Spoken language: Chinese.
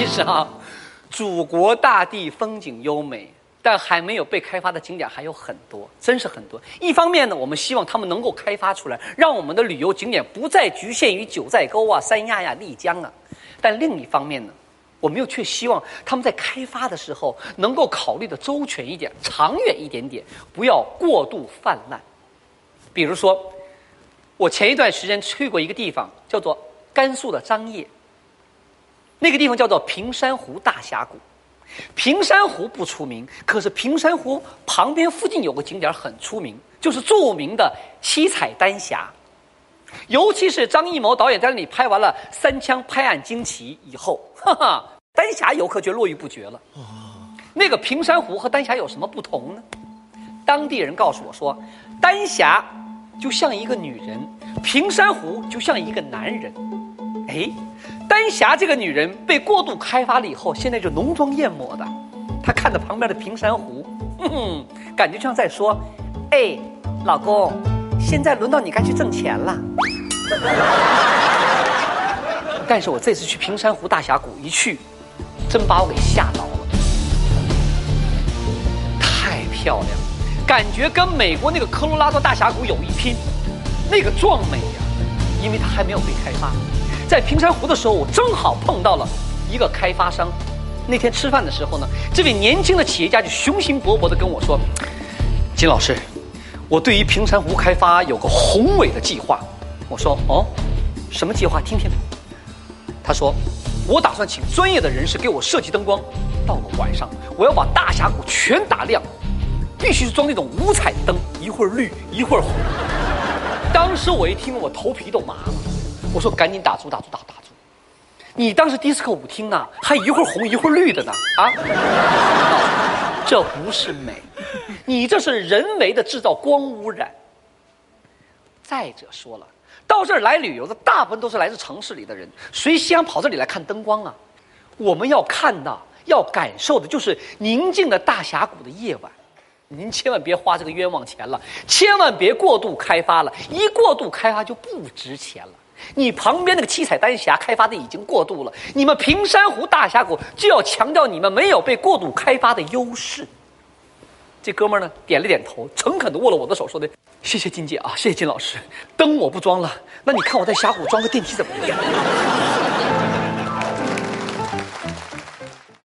其实啊，祖国大地风景优美，但还没有被开发的景点还有很多，真是很多。一方面呢，我们希望他们能够开发出来，让我们的旅游景点不再局限于九寨沟啊、三亚呀、丽江啊。但另一方面呢，我们又却希望他们在开发的时候能够考虑的周全一点、长远一点点，不要过度泛滥。比如说，我前一段时间去过一个地方，叫做甘肃的张掖。那个地方叫做平山湖大峡谷。平山湖不出名，可是平山湖旁边附近有个景点很出名，就是著名的七彩丹霞。尤其是张艺谋导演在那里拍完了《三枪拍案惊奇》以后，哈哈，丹霞游客就络绎不绝了。那个平山湖和丹霞有什么不同呢？当地人告诉我说，丹霞就像一个女人，平山湖就像一个男人。哎。丹霞这个女人被过度开发了以后，现在就浓妆艳抹的。她看着旁边的平山湖，哼，感觉像在说：“哎，老公，现在轮到你该去挣钱了。”但是我这次去平山湖大峡谷一去，真把我给吓到了，太漂亮了，感觉跟美国那个科罗拉多大峡谷有一拼，那个壮美呀，因为它还没有被开发。在平山湖的时候，我正好碰到了一个开发商。那天吃饭的时候呢，这位年轻的企业家就雄心勃勃地跟我说：“金老师，我对于平山湖开发有个宏伟的计划。”我说：“哦，什么计划？听听。”他说：“我打算请专业的人士给我设计灯光，到了晚上，我要把大峡谷全打亮，必须是装那种五彩灯，一会儿绿，一会儿红。”当时我一听，我头皮都麻了。我说赶紧打住打住打打住！你当时迪斯科舞厅呢，还一会儿红一会儿绿的呢啊！这不是美，你这是人为的制造光污染。再者说了，到这儿来旅游的大部分都是来自城市里的人，谁想跑这里来看灯光啊？我们要看的、要感受的就是宁静的大峡谷的夜晚。您千万别花这个冤枉钱了，千万别过度开发了，一过度开发就不值钱了。你旁边那个七彩丹霞开发的已经过度了，你们平山湖大峡谷就要强调你们没有被过度开发的优势。这哥们儿呢点了点头，诚恳地握了我的手，说的：“谢谢金姐啊，谢谢金老师。灯我不装了，那你看我在峡谷装个电梯怎么样？”